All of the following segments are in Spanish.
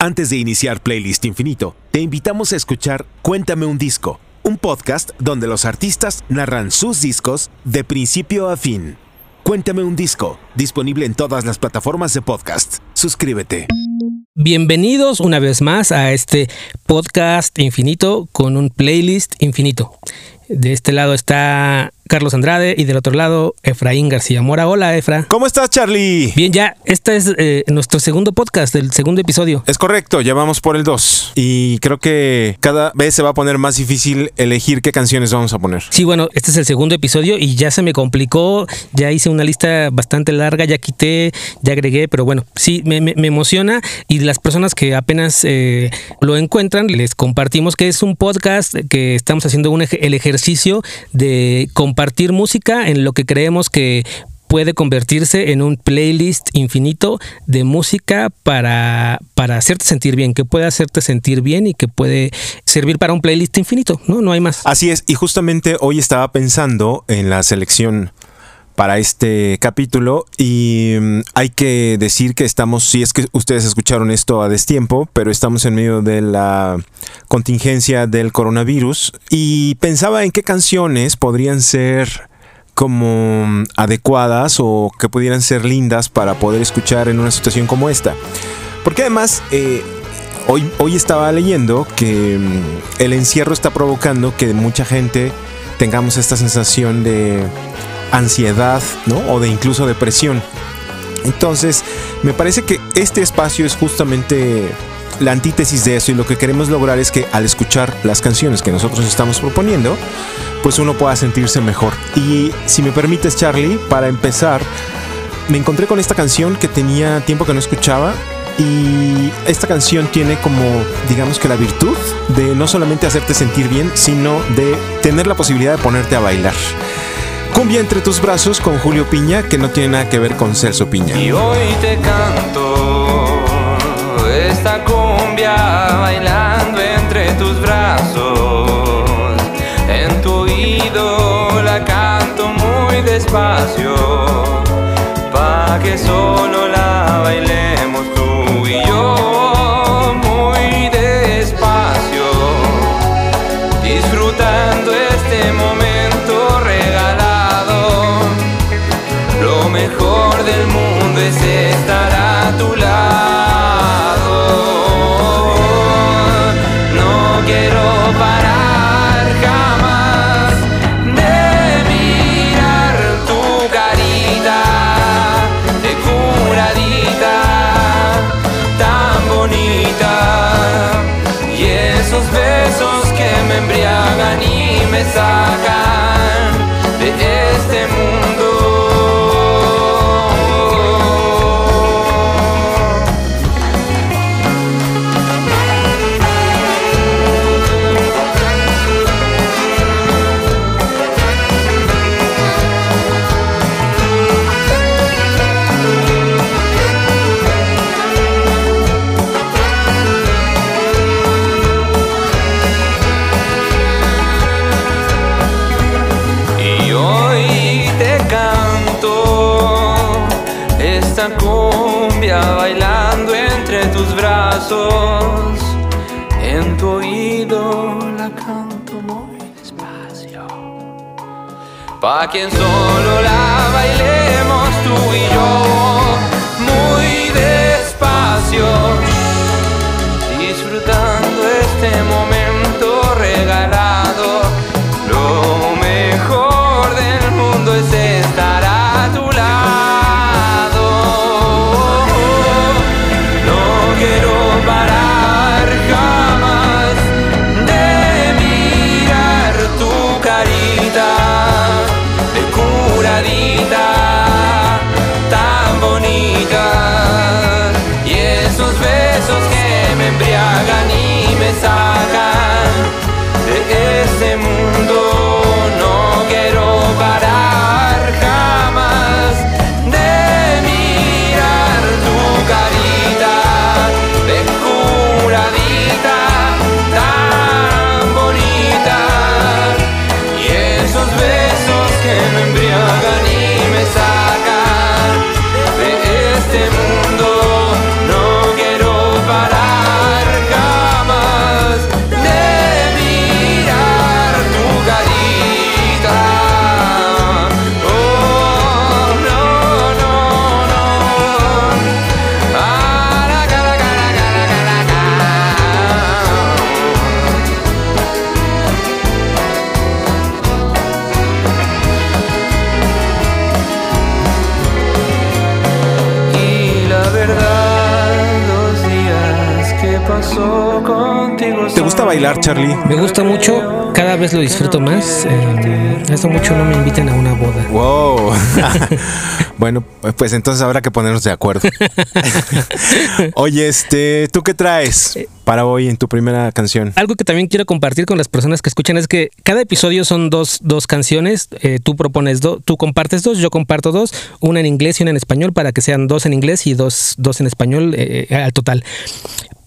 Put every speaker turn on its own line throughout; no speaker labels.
Antes de iniciar Playlist Infinito, te invitamos a escuchar Cuéntame un disco, un podcast donde los artistas narran sus discos de principio a fin. Cuéntame un disco, disponible en todas las plataformas de podcast. Suscríbete.
Bienvenidos una vez más a este podcast infinito con un playlist infinito. De este lado está Carlos Andrade y del otro lado Efraín García Mora. Hola, Efra.
¿Cómo estás, Charlie?
Bien, ya, este es eh, nuestro segundo podcast, el segundo episodio.
Es correcto, ya vamos por el 2. Y creo que cada vez se va a poner más difícil elegir qué canciones vamos a poner.
Sí, bueno, este es el segundo episodio y ya se me complicó, ya hice una lista bastante larga, ya quité, ya agregué, pero bueno, sí, me, me- me emociona y las personas que apenas eh, lo encuentran, les compartimos que es un podcast que estamos haciendo un el ejercicio de compartir música en lo que creemos que puede convertirse en un playlist infinito de música para, para hacerte sentir bien, que puede hacerte sentir bien y que puede servir para un playlist infinito, ¿no? No hay más.
Así es, y justamente hoy estaba pensando en la selección para este capítulo y mm, hay que decir que estamos, si es que ustedes escucharon esto a destiempo, pero estamos en medio de la contingencia del coronavirus y pensaba en qué canciones podrían ser como mm, adecuadas o que pudieran ser lindas para poder escuchar en una situación como esta. Porque además, eh, hoy, hoy estaba leyendo que mm, el encierro está provocando que mucha gente tengamos esta sensación de ansiedad, ¿no? O de incluso depresión. Entonces, me parece que este espacio es justamente la antítesis de eso y lo que queremos lograr es que al escuchar las canciones que nosotros estamos proponiendo, pues uno pueda sentirse mejor. Y si me permites, Charlie, para empezar, me encontré con esta canción que tenía tiempo que no escuchaba y esta canción tiene como, digamos que la virtud de no solamente hacerte sentir bien, sino de tener la posibilidad de ponerte a bailar. Cumbia entre tus brazos con Julio Piña, que no tiene nada que ver con Celso Piña.
Y hoy te canto esta cumbia bailando entre tus brazos. En tu oído la canto muy despacio, pa' que solo la bailemos Pa' quien solo la bailemos
¿Te gusta bailar, Charlie?
Me gusta mucho, cada vez lo disfruto más. Eh, hace mucho no me inviten a una boda.
Wow. bueno, pues entonces habrá que ponernos de acuerdo. Oye, este, ¿tú qué traes para hoy en tu primera canción?
Algo que también quiero compartir con las personas que escuchan es que cada episodio son dos, dos canciones. Eh, tú propones dos, tú compartes dos, yo comparto dos, una en inglés y una en español para que sean dos en inglés y dos, dos en español eh, al total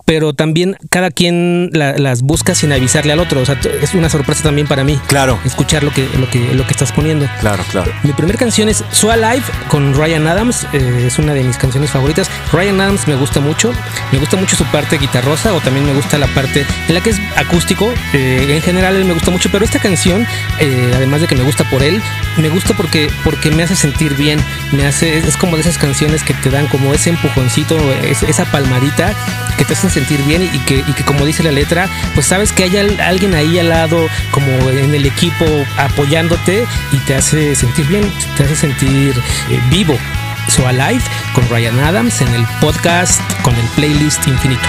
pero también cada quien la- las busca sin avisarle al otro. O sea, es una sorpresa también para mí.
Claro.
Escuchar lo que, lo que, lo que estás poniendo.
Claro, claro.
Mi primera canción es So Alive con Ryan Adams. eh, es una de mis canciones favoritas. Ryan Adams me gusta mucho. Me gusta mucho su parte guitarrosa o también me gusta la parte en la que es acústico. eh, en general él me gusta mucho, pero esta canción, eh, además de que me gusta por él, me gusta porque, porque me hace sentir bien. Me hace, es, es como de esas canciones que te dan como ese empujoncito, es- esa palmadita que te hacen sentir bien y que, y que como dice la letra, pues sabes que hay al- alguien ahí al lado, como en el equipo apoyándote y te hace sentir bien, te hace sentir eh, vivo. So Alive con Ryan Adams en el podcast con el playlist infinito.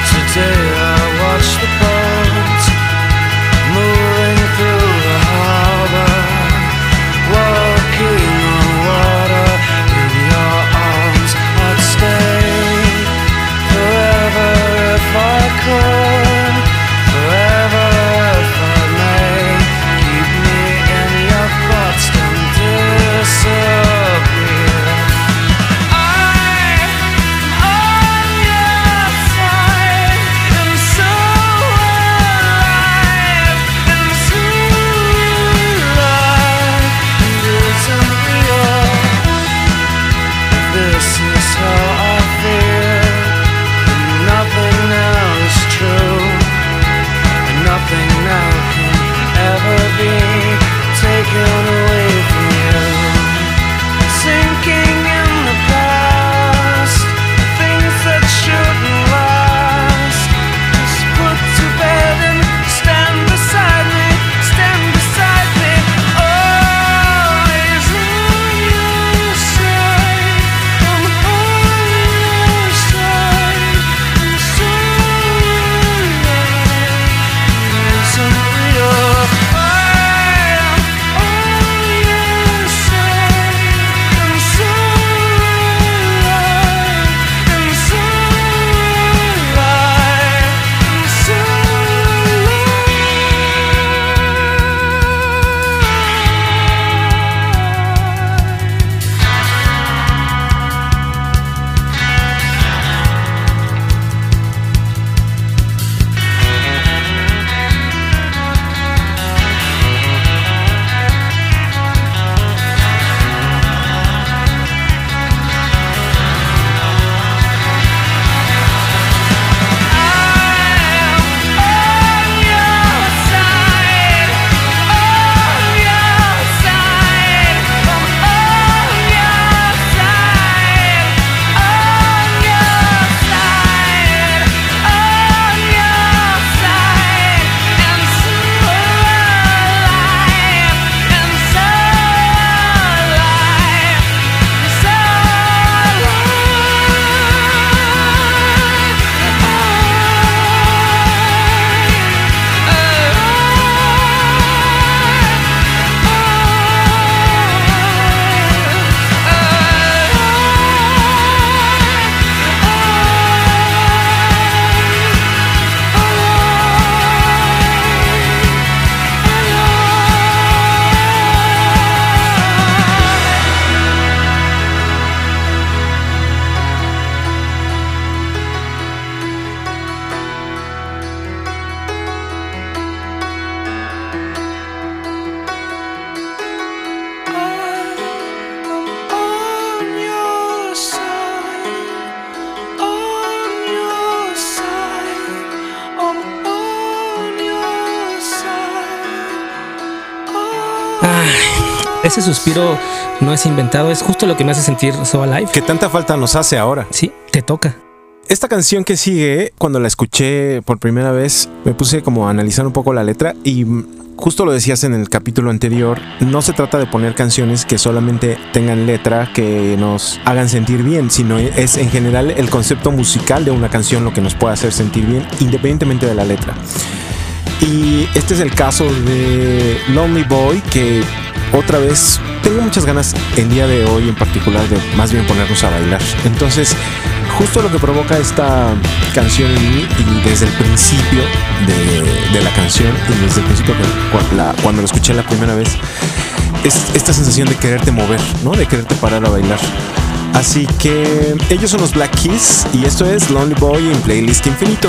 Ese suspiro no es inventado, es justo lo que me hace sentir So Alive.
¿Qué tanta falta nos hace ahora?
Sí, te toca.
esta canción que sigue, cuando la escuché por primera vez, me puse como a analizar un poco la letra y justo lo decías en el capítulo anterior, no se trata de poner canciones que solamente tengan letra que nos hagan sentir bien, sino es en general el concepto musical de una canción lo que nos puede hacer sentir bien, independientemente de la letra. Y este es el caso de Lonely Boy, que otra vez tengo muchas ganas el día de hoy en particular de más bien ponernos a bailar. Entonces, justo lo que provoca esta canción en mí y desde el principio de, la canción y desde el principio la- cuando lo escuché la primera vez, es esta sensación de quererte mover, ¿no? De quererte parar a bailar. Así que ellos son los Black Keys y esto es Lonely Boy en Playlist Infinito.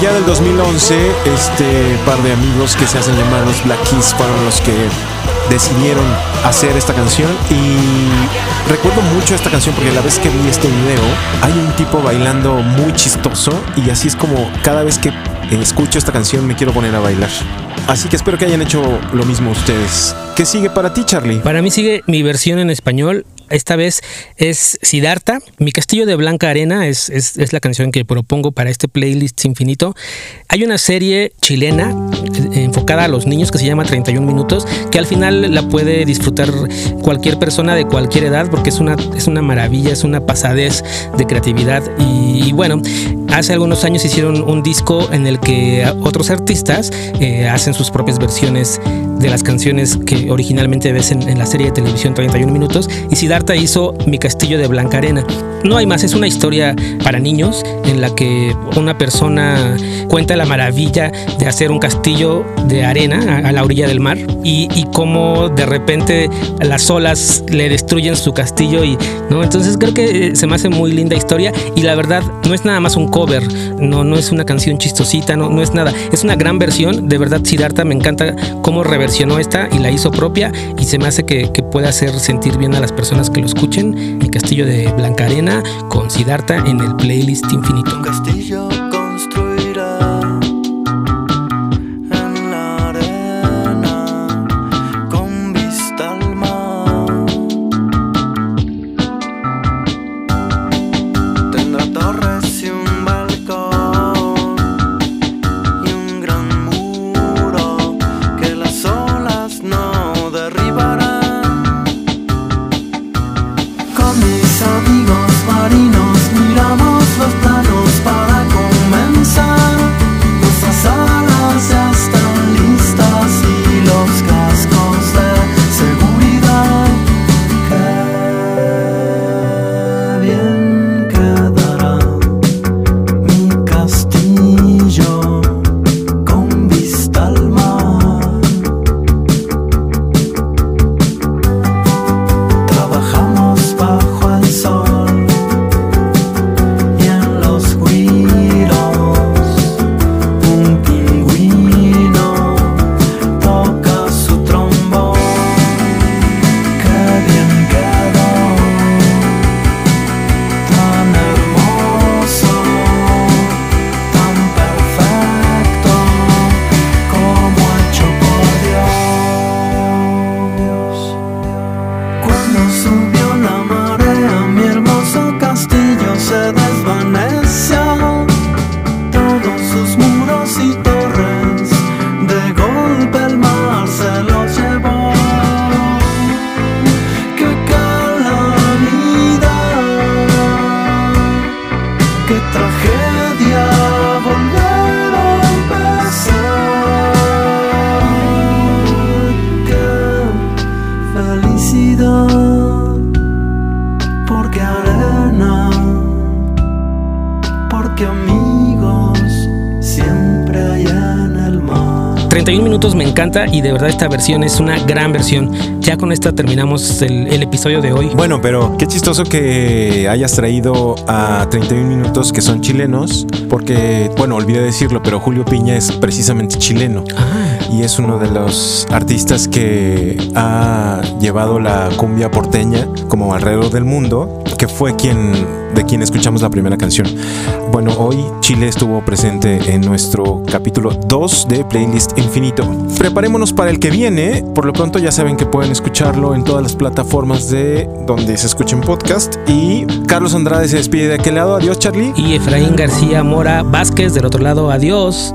Allá del 2011, este par de amigos que se hacen llamar los Black Keys fueron los que decidieron hacer esta canción y recuerdo mucho esta canción porque la vez que vi este video hay un tipo bailando muy chistoso y así es como cada vez que escucho esta canción me quiero poner a bailar. Así que espero que hayan hecho lo mismo ustedes. ¿Qué sigue para ti, Charlie?
Para mí sigue mi versión en español. Esta vez es Siddhartha. Mi castillo de Blanca Arena es, es- la canción que propongo para este playlist infinito. Hay una serie chilena eh, enfocada a los niños que se llama 31 minutos, que al final la puede disfrutar cualquier persona de cualquier edad porque es una, es una maravilla, es una pasadez de creatividad. Y, y bueno, hace algunos años hicieron un disco en el que otros artistas eh, hacen sus propias versiones de las canciones que originalmente ves en, en la serie de televisión 31 minutos y Siddhartha hizo Mi Castillo de Blanca Arena. No hay más, es una historia para niños en la que una persona cuenta la maravilla de hacer un castillo de arena a, a la orilla del mar y, y cómo de repente las olas le destruyen su castillo y no entonces creo que eh, se me hace muy linda historia y la verdad no es nada más un cover no no es una canción chistosita no no es nada es una gran versión de verdad Siddhartha me encanta cómo reversionó esta y la hizo propia y se me hace que, que puede hacer sentir bien a las personas que lo escuchen. Mi castillo de Blanca Arena con Siddhartha en el playlist infinito.
Castillo
y de verdad esta versión es una gran versión. Ya con esta terminamos el, el episodio de hoy.
Bueno, pero qué chistoso que hayas traído a 31 minutos que son chilenos, porque, bueno, olvidé decirlo, pero Julio Piña es precisamente chileno.
Ah,
y es uno de los artistas que ha llevado la cumbia porteña como alrededor del mundo, que fue quien de quien escuchamos la primera canción. Bueno, hoy Chile estuvo presente en nuestro capítulo 2 de Playlist Infinito. Preparémonos para el que viene. Por lo pronto ya saben que pueden escucharlo en todas las plataformas de donde se escuchen podcast. Y Carlos Andrade se despide de aquel lado. Adiós, Charlie.
y Efraín García Mora Vázquez del otro lado, adiós.